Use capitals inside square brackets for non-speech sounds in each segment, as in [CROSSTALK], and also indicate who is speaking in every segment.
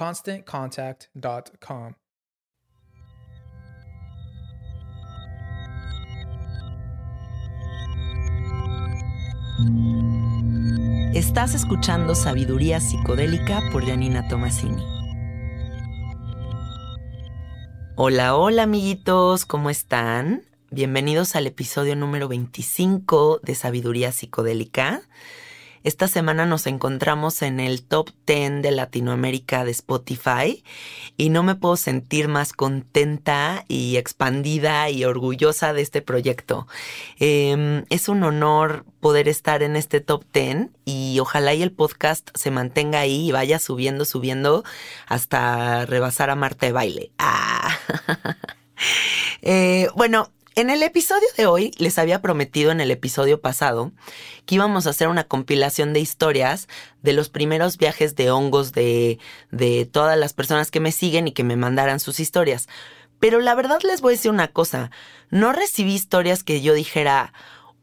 Speaker 1: ConstantContact.com.
Speaker 2: Estás escuchando Sabiduría Psicodélica por Janina Tomasini. Hola, hola amiguitos, ¿cómo están? Bienvenidos al episodio número 25 de Sabiduría Psicodélica. Esta semana nos encontramos en el top 10 de Latinoamérica de Spotify y no me puedo sentir más contenta y expandida y orgullosa de este proyecto. Em, es un honor poder estar en este top 10 y ojalá y el podcast se mantenga ahí y vaya subiendo, subiendo hasta rebasar a Marte de baile. Ah. [LAUGHS] Eh, bueno, en el episodio de hoy les había prometido en el episodio pasado que íbamos a hacer una compilación de historias de los primeros viajes de hongos de, de todas las personas que me siguen y que me mandaran sus historias. Pero la verdad les voy a decir una cosa, no recibí historias que yo dijera,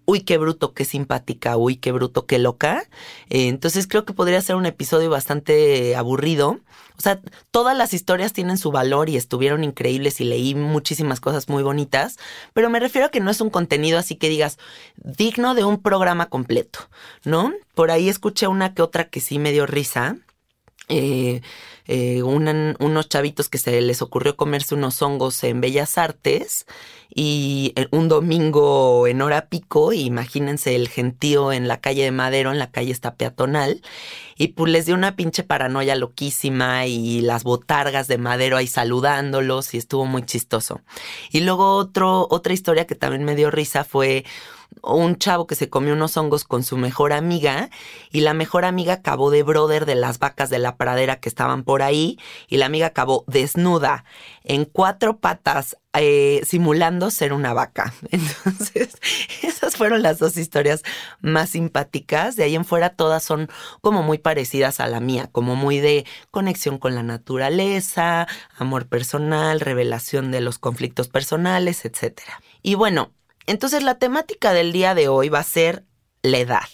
Speaker 2: uy, qué bruto, qué simpática, uy, qué bruto, qué loca. Eh, entonces creo que podría ser un episodio bastante aburrido. O sea, todas las historias tienen su valor y estuvieron increíbles y leí muchísimas cosas muy bonitas, pero me refiero a que no es un contenido así que digas digno de un programa completo, ¿no? Por ahí escuché una que otra que sí me dio risa. Eh, eh, unos chavitos que se les ocurrió comerse unos hongos en Bellas Artes y eh, un domingo en hora pico, imagínense el gentío en la calle de Madero, en la calle esta peatonal, y pues les dio una pinche paranoia loquísima y las botargas de Madero ahí saludándolos y estuvo muy chistoso. Y luego otro, otra historia que también me dio risa fue un chavo que se comió unos hongos con su mejor amiga y la mejor amiga acabó de brother de las vacas de la pradera que estaban por ahí y la amiga acabó desnuda en cuatro patas eh, simulando ser una vaca. [LAUGHS] Entonces, esas fueron las dos historias más simpáticas. De ahí en fuera todas son como muy parecidas a la mía, como muy de conexión con la naturaleza, amor personal, revelación de los conflictos personales, etc. Y bueno, entonces la temática del día de hoy va a ser la edad.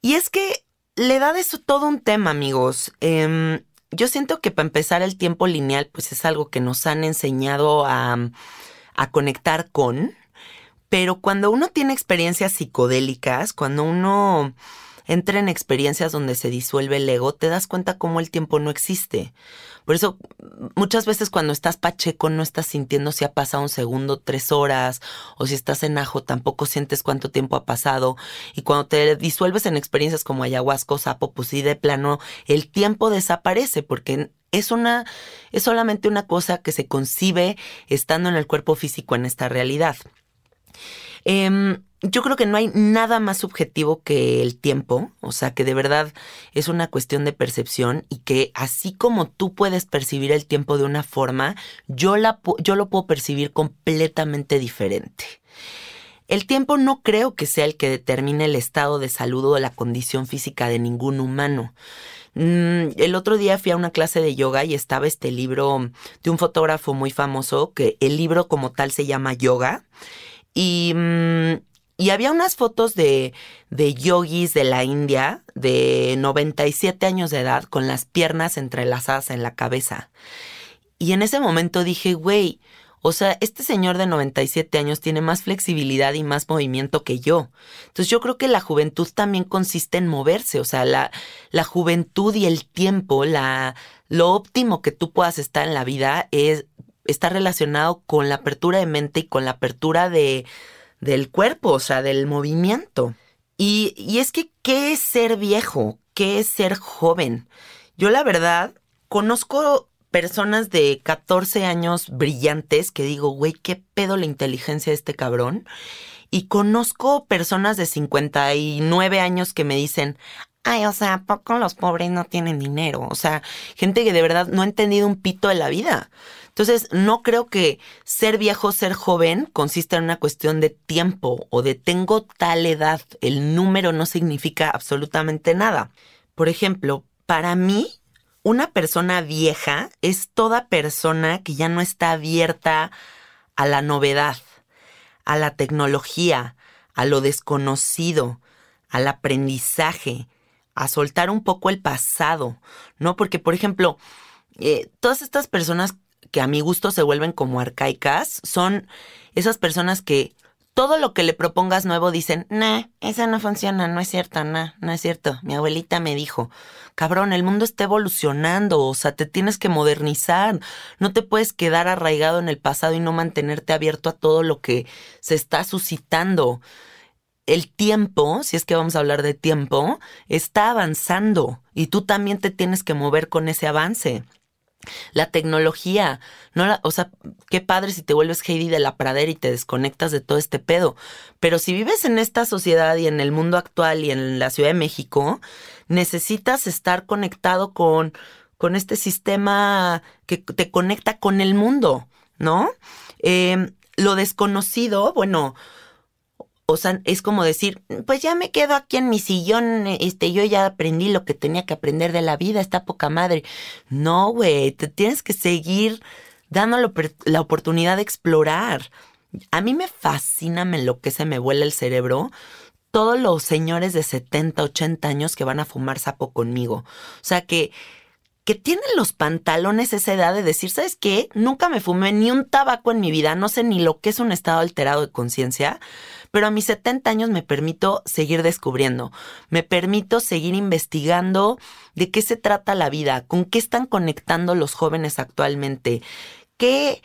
Speaker 2: Y es que la edad es todo un tema, amigos. Em, yo siento que para empezar el tiempo lineal, pues es algo que nos han enseñado a, a conectar con, pero cuando uno tiene experiencias psicodélicas, cuando uno entra en experiencias donde se disuelve el ego, te das cuenta cómo el tiempo no existe. Por eso, muchas veces cuando estás pacheco no estás sintiendo si ha pasado un segundo, tres horas, o si estás en ajo tampoco sientes cuánto tiempo ha pasado. Y cuando te disuelves en experiencias como ayahuasca sapo, pues sí, de plano, el tiempo desaparece porque es una, es solamente una cosa que se concibe estando en el cuerpo físico en esta realidad. Em, yo creo que no hay nada más subjetivo que el tiempo, o sea, que de verdad es una cuestión de percepción y que así como tú puedes percibir el tiempo de una forma, yo, la, yo lo puedo percibir completamente diferente. El tiempo no creo que sea el que determine el estado de salud o la condición física de ningún humano. Mm, el otro día fui a una clase de yoga y estaba este libro de un fotógrafo muy famoso, que el libro como tal se llama Yoga. Y mm, y había unas fotos de, de yogis de la India de 97 años de edad con las piernas entrelazadas en la cabeza. Y en ese momento dije, güey, o sea, este señor de 97 años tiene más flexibilidad y más movimiento que yo. Entonces yo creo que la juventud también consiste en moverse, o sea, la, la juventud y el tiempo, la, lo óptimo que tú puedas estar en la vida es, está relacionado con la apertura de mente y con la apertura de, del cuerpo, o sea, del movimiento. Y, y es que, ¿qué es ser viejo? ¿Qué es ser joven? Yo la verdad conozco personas de 14 años brillantes que digo, güey, ¿qué pedo la inteligencia de este cabrón? Y conozco personas de 59 años que me dicen, ay, o sea, poco los pobres no tienen dinero? O sea, gente que de verdad no ha entendido un pito de la vida. Entonces, no creo que ser viejo, ser joven, consista en una cuestión de tiempo o de tengo tal edad. El número no significa absolutamente nada. Por ejemplo, para mí, una persona vieja es toda persona que ya no está abierta a la novedad, a la tecnología, a lo desconocido, al aprendizaje, a soltar un poco el pasado, ¿no? Porque, por ejemplo, eh, todas estas personas que a mi gusto se vuelven como arcaicas son esas personas que todo lo que le propongas nuevo dicen, nah, esa no funciona, no es cierto, nah, no es cierto. Mi abuelita me dijo, cabrón, el mundo está evolucionando, o sea, te tienes que modernizar, no te puedes quedar arraigado en el pasado y no mantenerte abierto a todo lo que se está suscitando. El tiempo, si es que vamos a hablar de tiempo, está avanzando y tú también te tienes que mover con ese avance. La tecnología, no la, o sea, qué padre si te vuelves Heidi de la pradera y te desconectas de todo este pedo. Pero si vives en esta sociedad y en el mundo actual y en la Ciudad de México, necesitas estar conectado con, con este sistema que te conecta con el mundo, ¿no? Eh, lo desconocido, bueno, o sea, es como decir, pues ya me quedo aquí en mi sillón, este, yo ya aprendí lo que tenía que aprender de la vida, está poca madre. No, güey, te tienes que seguir dando la oportunidad de explorar. A mí me fascina, me enloquece, me vuela el cerebro todos los señores de 70, 80 años que van a fumar sapo conmigo. O sea, que que tienen los pantalones esa edad de decir, ¿sabes qué? Nunca me fumé ni un tabaco en mi vida, no sé ni lo que es un estado alterado de conciencia, pero a mis 70 años me permito seguir descubriendo, me permito seguir investigando de qué se trata la vida, con qué están conectando los jóvenes actualmente, qué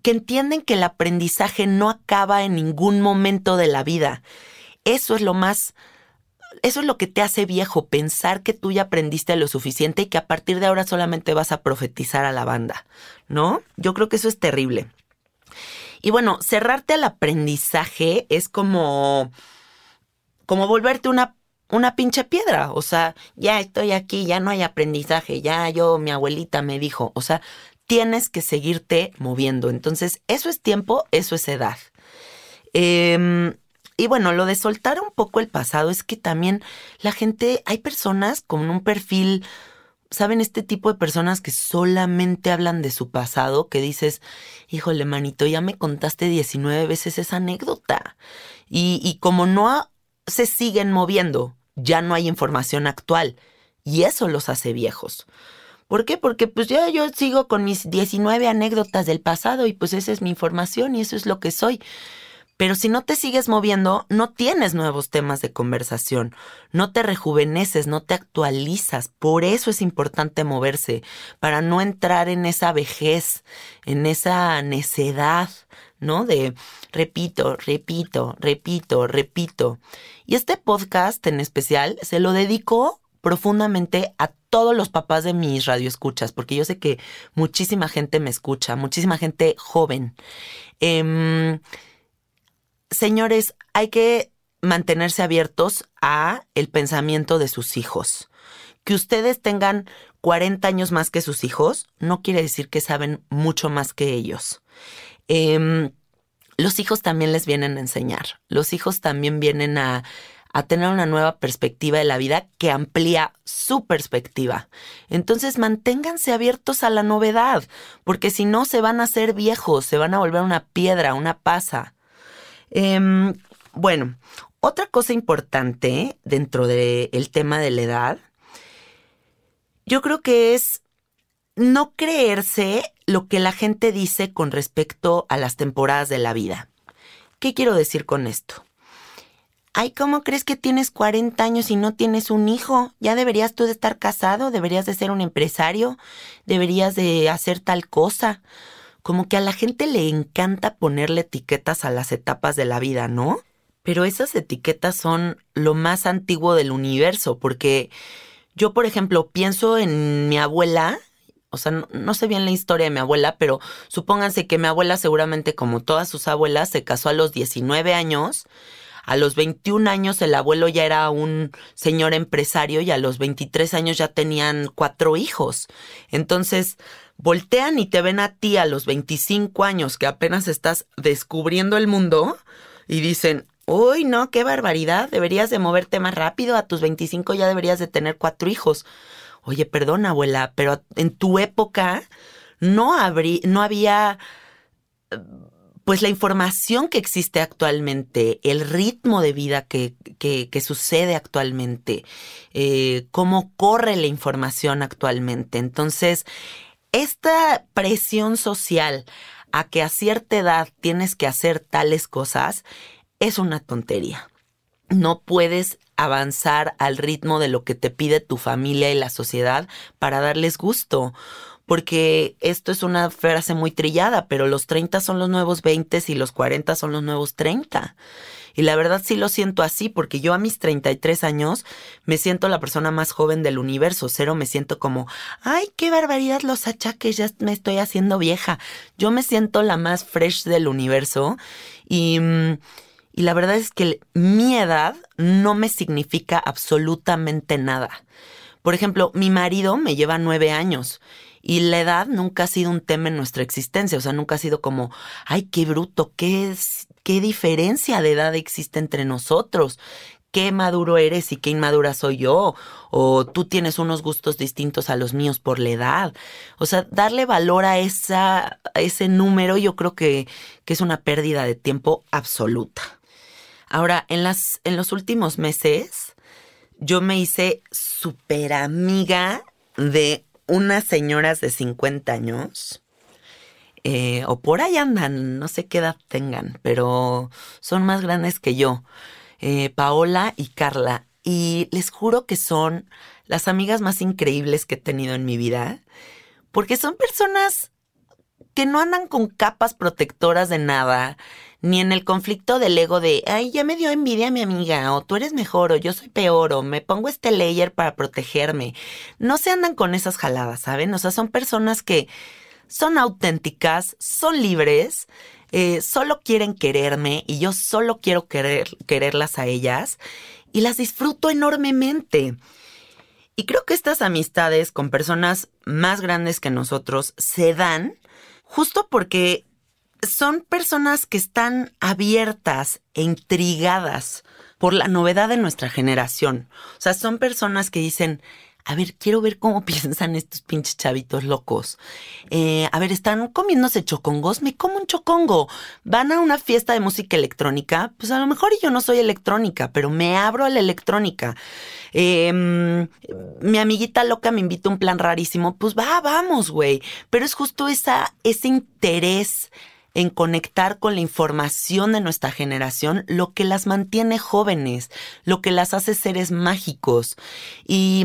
Speaker 2: que entienden que el aprendizaje no acaba en ningún momento de la vida. Eso es lo más eso es lo que te hace viejo, pensar que tú ya aprendiste lo suficiente y que a partir de ahora solamente vas a profetizar a la banda, ¿no? Yo creo que eso es terrible. Y bueno, cerrarte al aprendizaje es como, como volverte una, una pinche piedra. O sea, ya estoy aquí, ya no hay aprendizaje, ya yo, mi abuelita me dijo. O sea, tienes que seguirte moviendo. Entonces, eso es tiempo, eso es edad. Eh, y bueno, lo de soltar un poco el pasado es que también la gente, hay personas con un perfil, ¿saben? Este tipo de personas que solamente hablan de su pasado, que dices, híjole, manito, ya me contaste 19 veces esa anécdota. Y, y como no se siguen moviendo, ya no hay información actual. Y eso los hace viejos. ¿Por qué? Porque pues ya yo sigo con mis 19 anécdotas del pasado y pues esa es mi información y eso es lo que soy Pero si no te sigues moviendo, no tienes nuevos temas de conversación, no te rejuveneces, no te actualizas. Por eso es importante moverse, para no entrar en esa vejez, en esa necedad, ¿no? De repito, repito, repito, repito. Y este podcast en especial se lo dedico profundamente a todos los papás de mis radioescuchas, porque yo sé que muchísima gente me escucha, muchísima gente joven. Em, señores, hay que mantenerse abiertos a el pensamiento de sus hijos. Que ustedes tengan 40 años más que sus hijos no quiere decir que saben mucho más que ellos. Em, los hijos también les vienen a enseñar. Los hijos también vienen a, a tener una nueva perspectiva de la vida que amplía su perspectiva. Entonces manténganse abiertos a la novedad, porque si no se van a hacer viejos, se van a volver una piedra, una pasa. Em, bueno, otra cosa importante dentro del tema de la edad, yo creo que es no creerse lo que la gente dice con respecto a las temporadas de la vida. ¿Qué quiero decir con esto? Ay, ¿cómo crees que tienes 40 años y no tienes un hijo? Ya deberías tú de estar casado, deberías de ser un empresario, deberías de hacer tal cosa como que a la gente le encanta ponerle etiquetas a las etapas de la vida, ¿no? Pero esas etiquetas son lo más antiguo del universo, porque yo, por ejemplo, pienso en mi abuela, o sea, no, sé bien la historia de mi abuela, pero supónganse que mi abuela seguramente, como todas sus abuelas, se casó a los 19 años. A los 21 años el abuelo ya era un señor empresario y a los 23 años ya tenían cuatro hijos. Entonces, voltean y te ven a ti a los 25 años que apenas estás descubriendo el mundo y dicen, uy, no, qué barbaridad, deberías de moverte más rápido, a tus 25 ya deberías de tener cuatro hijos. Oye, perdón, abuela, pero en tu época no, no había pues la información que existe actualmente, el ritmo de vida que, que, sucede actualmente, eh, cómo corre la información actualmente. Entonces, esta presión social a que a cierta edad tienes que hacer tales cosas es una tontería. No puedes avanzar al ritmo de lo que te pide tu familia y la sociedad para darles gusto. Porque esto es una frase muy trillada, pero los 30 son los nuevos 20 y los 40 son los nuevos 30. Y la verdad sí lo siento así, porque yo a mis 33 años me siento la persona más joven del universo. Cero me siento como, ay, qué barbaridad los achaques, ya me estoy haciendo vieja. Yo me siento la más fresh del universo. Y, y la verdad es que mi edad no me significa absolutamente nada. Por ejemplo, mi marido me lleva nueve años y la edad nunca ha sido un tema en nuestra existencia, o sea, nunca ha sido como, ay, qué bruto, qué, qué diferencia de edad existe entre nosotros, qué maduro eres y qué inmadura soy yo, o tú tienes unos gustos distintos a los míos por la edad. O sea, darle valor a, esa, ese número yo creo que, que es una pérdida de tiempo absoluta. Ahora, en, las, en los últimos meses, yo me hice súper amiga de unas señoras de 50 años, eh, o por ahí andan, no sé qué edad tengan, pero son más grandes que yo, eh, Paola y Carla, y les juro que son las amigas más increíbles que he tenido en mi vida, porque son personas que no andan con capas protectoras de nada, ni en el conflicto del ego de, ay, ya me dio envidia mi amiga, o tú eres mejor, o yo soy peor, o me pongo este layer para protegerme. No se andan con esas jaladas, ¿saben? O sea, son personas que son auténticas, son libres, eh, solo quieren quererme y yo solo quiero querer, quererlas a ellas y las disfruto enormemente. Y creo que estas amistades con personas más grandes que nosotros se dan justo porque son personas que están abiertas e intrigadas por la novedad de nuestra generación. O sea, son personas que dicen, a ver, quiero ver cómo [LAUGHS] piensan estos pinches chavitos locos. Eh, a ver, están comiéndose chocongos, me como un chocongo. Van a una fiesta de música electrónica, pues a lo mejor yo no soy electrónica, pero me abro a la electrónica. Em, mi amiguita loca me invita a un plan rarísimo, pues va, vamos, güey. Pero es justo esa, ese interés en conectar con la información de nuestra generación lo que las mantiene jóvenes, lo que las hace seres mágicos. Y,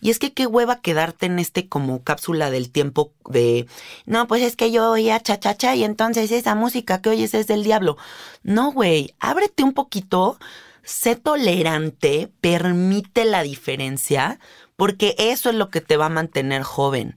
Speaker 2: y es que qué hueva quedarte en este como cápsula del tiempo de, no, pues es que yo oía cha cha cha y entonces esa música que oyes es del diablo. No, güey, ábrete un poquito, sé tolerante, permite la diferencia, porque eso es lo que te va a mantener joven.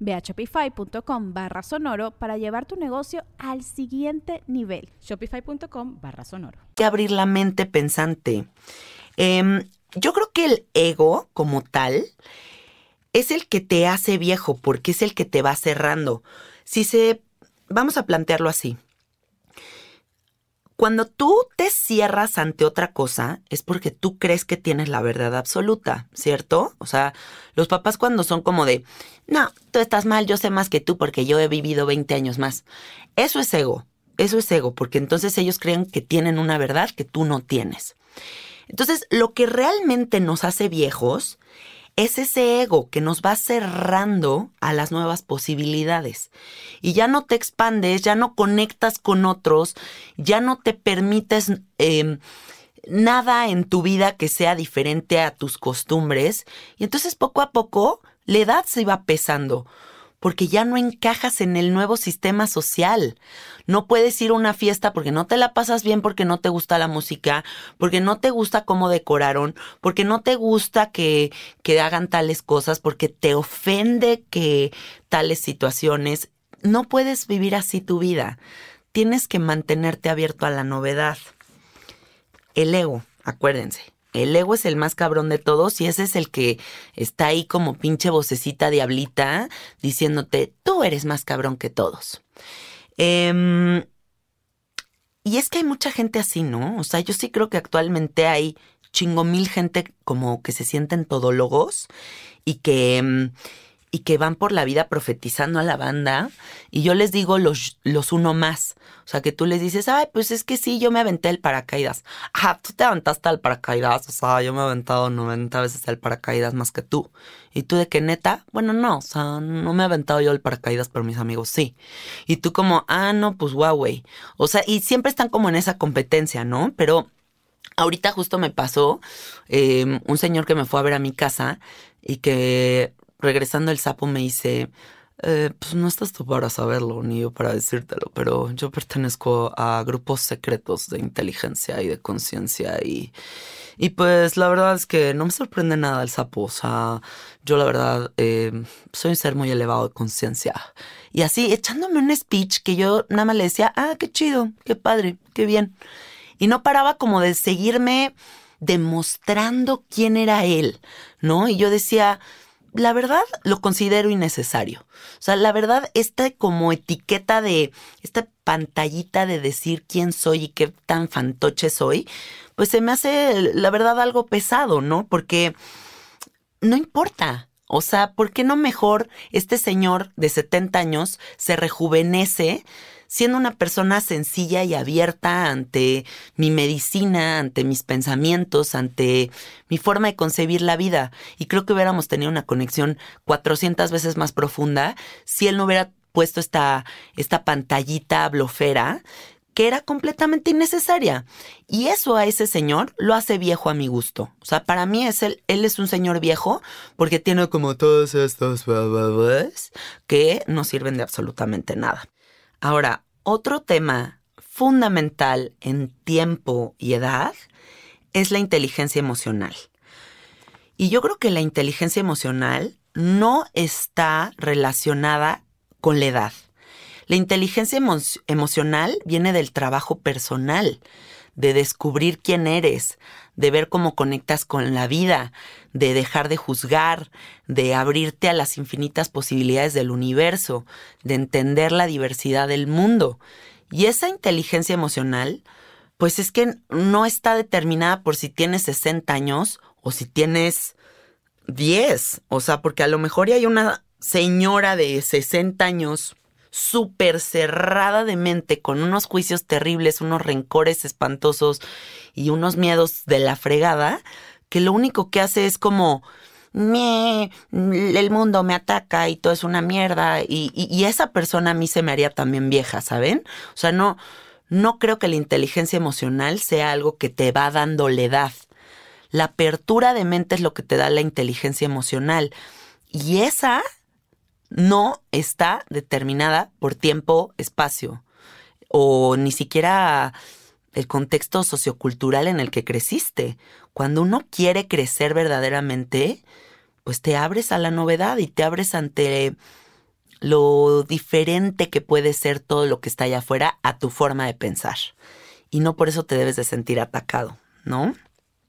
Speaker 3: Ve a shopify.com barra sonoro para llevar tu negocio al siguiente nivel.
Speaker 4: Shopify.com barra sonoro.
Speaker 2: que abrir la mente pensante. Em, yo creo que el ego como tal es el que te hace viejo porque es el que te va cerrando. Si se, vamos a plantearlo así. Cuando tú te cierras ante otra cosa es porque tú crees que tienes la verdad absoluta, ¿cierto? O sea, los papás cuando son como de, no, tú estás mal, yo sé más que tú porque yo he vivido 20 años más. Eso es ego, eso es ego, porque entonces ellos creen que tienen una verdad que tú no tienes. Entonces, lo que realmente nos hace viejos es ese ego que nos va cerrando a las nuevas posibilidades. Y ya no te expandes, ya no conectas con otros, ya no te permites eh, nada en tu vida que sea diferente a tus costumbres. Y entonces poco a poco la edad se va pesando porque ya no encajas en el nuevo sistema social. No puedes ir a una fiesta porque no te la pasas bien, porque no te gusta la música, porque no te gusta cómo decoraron, porque no te gusta que, que hagan tales cosas, porque te ofende que tales situaciones. No puedes vivir así tu vida. Tienes que mantenerte abierto a la novedad. El ego, acuérdense, el ego es el más cabrón de todos y ese es el que está ahí como pinche vocecita diablita diciéndote, tú eres más cabrón que todos. Em, y es que hay mucha gente así, ¿no? O sea, yo sí creo que actualmente hay chingo mil gente como que se sienten todólogos y que, em, y que van por la vida profetizando a la banda. Y yo les digo los, los uno más. O sea, que tú les dices, ay, pues es que sí, yo me aventé el paracaídas. Ah, tú te aventaste el paracaídas. O sea, yo me he aventado 90 veces el paracaídas más que tú. ¿Y tú de qué neta? Bueno, no, o sea, no me he aventado yo el paracaídas, pero mis amigos sí. Y tú como, ah, no, pues güey. O sea, y siempre están como en esa competencia, ¿no? Pero ahorita justo me pasó eh, un señor que me fue a ver a mi casa y que regresando el sapo me dice, eh, pues no estás tú para saberlo, ni yo para decírtelo, pero yo pertenezco a grupos secretos de inteligencia y de conciencia y, y pues la verdad es que no me sorprende nada el sapo, o sea, yo la verdad eh, soy un ser muy elevado de conciencia. Y así, echándome un speech que yo nada más le decía, ah, qué chido, qué padre, qué bien. Y no paraba como de seguirme demostrando quién era él, ¿no? Y yo decía, la verdad lo considero innecesario. O sea, la verdad, esta como etiqueta de, esta pantallita de decir quién soy y qué tan fantoche soy, pues se me hace, la verdad, algo pesado, ¿no? Porque no importa. O sea, ¿por qué no mejor este señor de 70 años se rejuvenece siendo una persona sencilla y abierta ante mi medicina, ante mis pensamientos, ante mi forma de concebir la vida. Y creo que hubiéramos tenido una conexión 400 veces más profunda si él no hubiera puesto esta, esta pantallita blofera que era completamente innecesaria. Y eso a ese señor lo hace viejo a mi gusto. O sea, para mí es él, él es un señor viejo porque tiene como todos estos que no sirven de absolutamente nada. Ahora, otro tema fundamental en tiempo y edad es la inteligencia emocional. Y yo creo que la inteligencia emocional no está relacionada con la edad. La inteligencia emocional viene del trabajo personal, de descubrir quién eres, de ver cómo conectas con la vida, de dejar de juzgar, de abrirte a las infinitas posibilidades del universo, de entender la diversidad del mundo. Y esa inteligencia emocional, pues es que no está determinada por si tienes 60 años o si tienes 10. O sea, porque a lo mejor hay una señora de 60 años súper cerrada de mente, con unos juicios terribles, unos rencores espantosos y unos miedos de la fregada, que lo único que hace es como, me, el mundo me ataca y todo es una mierda. Y, y, esa persona a mí se me haría también vieja, ¿saben? O sea, no, no creo que la inteligencia emocional sea algo que te va dando la edad. La apertura de mente es lo que te da la inteligencia emocional. Y esa no está determinada por tiempo, espacio, o ni siquiera el contexto sociocultural en el que creciste. Cuando uno quiere crecer verdaderamente, pues te abres a la novedad y te abres ante lo diferente que puede ser todo lo que está allá afuera a tu forma de pensar. Y no por eso te debes de sentir atacado, ¿no?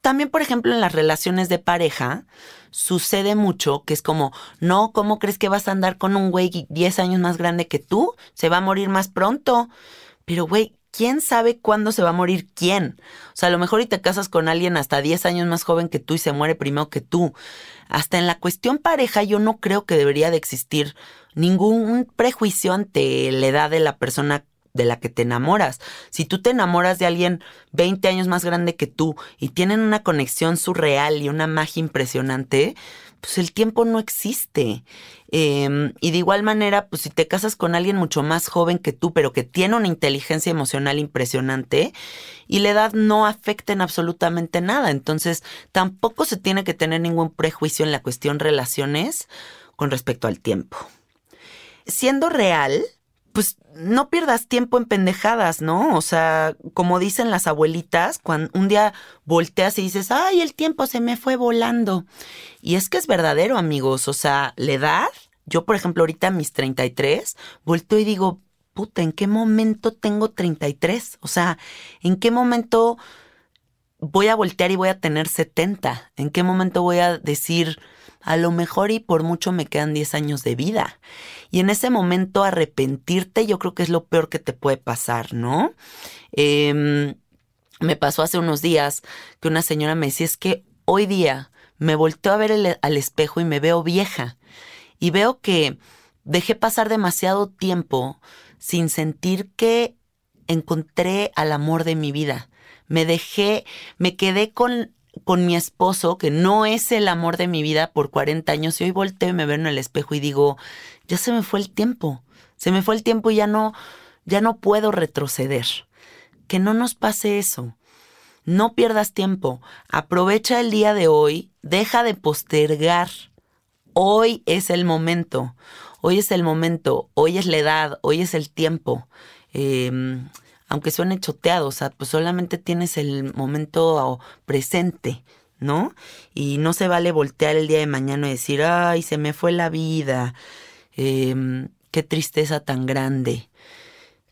Speaker 2: También, por ejemplo, en las relaciones de pareja, sucede mucho que es como, no, ¿cómo crees que vas a andar con un güey 10 años más grande que tú? Se va a morir más pronto. Pero, güey, ¿quién sabe cuándo se va a morir quién? O sea, a lo mejor y te casas con alguien hasta 10 años más joven que tú y se muere primero que tú. Hasta en la cuestión pareja yo no creo que debería de existir ningún prejuicio ante la edad de la persona de la que te enamoras. Si tú te enamoras de alguien 20 años más grande que tú y tienen una conexión surreal y una magia impresionante, pues el tiempo no existe. Em, y de igual manera, pues si te casas con alguien mucho más joven que tú, pero que tiene una inteligencia emocional impresionante, y la edad no afecta en absolutamente nada. Entonces, tampoco se tiene que tener ningún prejuicio en la cuestión relaciones con respecto al tiempo. Siendo real, pues no pierdas tiempo en pendejadas, ¿no? O sea, como dicen las abuelitas, cuando un día volteas y dices, ay, el tiempo se me fue volando. Y es que es verdadero, amigos. O sea, la edad, yo por ejemplo ahorita a mis 33, volteo y digo, puta, ¿en qué momento tengo 33? O sea, ¿en qué momento voy a voltear y voy a tener 70? ¿En qué momento voy a decir, a lo mejor y por mucho me quedan 10 años de vida? Y en ese momento arrepentirte yo creo que es lo peor que te puede pasar, ¿no? Em, me pasó hace unos días que una señora me decía, es que hoy día me volteo a ver al espejo y me veo vieja. Y veo que dejé pasar demasiado tiempo sin sentir que encontré al amor de mi vida. Me dejé, me quedé con con mi esposo, que no es el amor de mi vida por 40 años, y hoy volteo y me veo en el espejo y digo, ya se me fue el tiempo, se me fue el tiempo y ya no, ya no puedo retroceder. Que no nos pase eso. No pierdas tiempo, aprovecha el día de hoy, deja de postergar. Hoy es el momento, hoy es el momento, hoy es la edad, hoy es el tiempo. Eh, aunque suene choteado, o sea, pues solamente tienes el momento presente, ¿no? Y no se vale voltear el día de mañana y decir, ay, se me fue la vida, em, qué tristeza tan grande.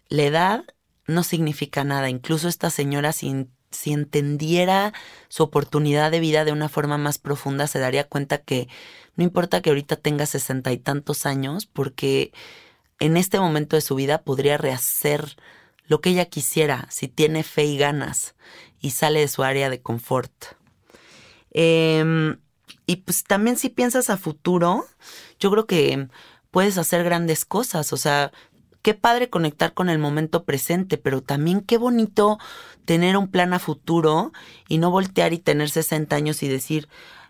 Speaker 2: La edad no significa nada, incluso esta señora si, si entendiera su oportunidad de vida de una forma más profunda, se daría cuenta que no importa que ahorita tenga sesenta y tantos años, porque en este momento de su vida podría rehacer lo que ella quisiera, si tiene fe y ganas y sale de su área de confort. Em, y pues también si piensas a futuro, yo creo que puedes hacer grandes cosas, o sea, qué padre conectar con el momento presente, pero también qué bonito tener un plan a futuro y no voltear y tener 60 años y decir,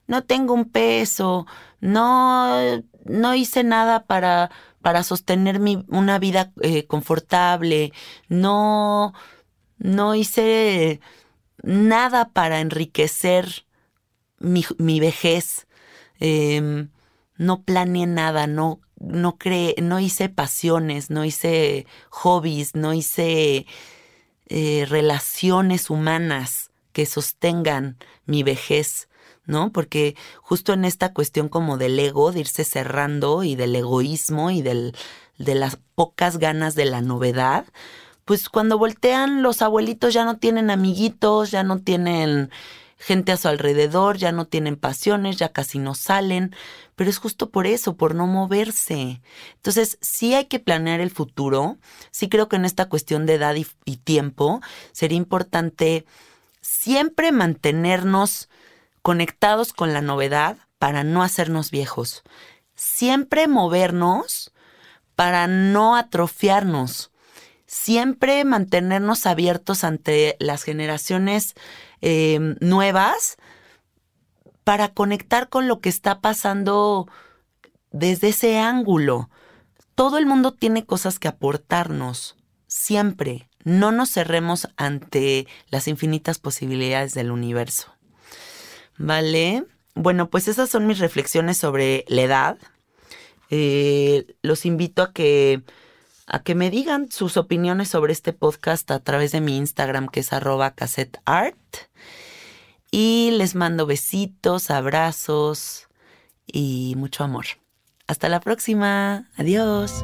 Speaker 2: no tengo un peso, no, no hice nada para para sostener mi, una vida eh, confortable, no, no hice nada para enriquecer mi, mi vejez, em, no planeé nada, no, no, no hice pasiones, no hice hobbies, no hice eh, relaciones humanas que sostengan mi vejez, ¿no? Porque justo en esta cuestión como del ego, de irse cerrando y del egoísmo y del, de las pocas ganas de la novedad, pues cuando voltean los abuelitos ya no tienen amiguitos, ya no tienen gente a su alrededor, ya no tienen pasiones, ya casi no salen, pero es justo por eso, por no moverse. Entonces, sí hay que planear el futuro, sí creo que en esta cuestión de edad y, y tiempo sería importante siempre mantenernos conectados con la novedad para no hacernos viejos, siempre movernos para no atrofiarnos, siempre mantenernos abiertos ante las generaciones eh, nuevas para conectar con lo que está pasando desde ese ángulo. Todo el mundo tiene cosas que aportarnos, siempre. No nos cerremos ante las infinitas posibilidades del universo. ¿Vale? Bueno, pues esas son mis reflexiones sobre la edad. Eh, los invito a que a que me digan sus opiniones sobre este podcast a través de mi Instagram que es arroba cassetteart. Y les mando besitos, abrazos y mucho amor. Hasta la próxima. Adiós.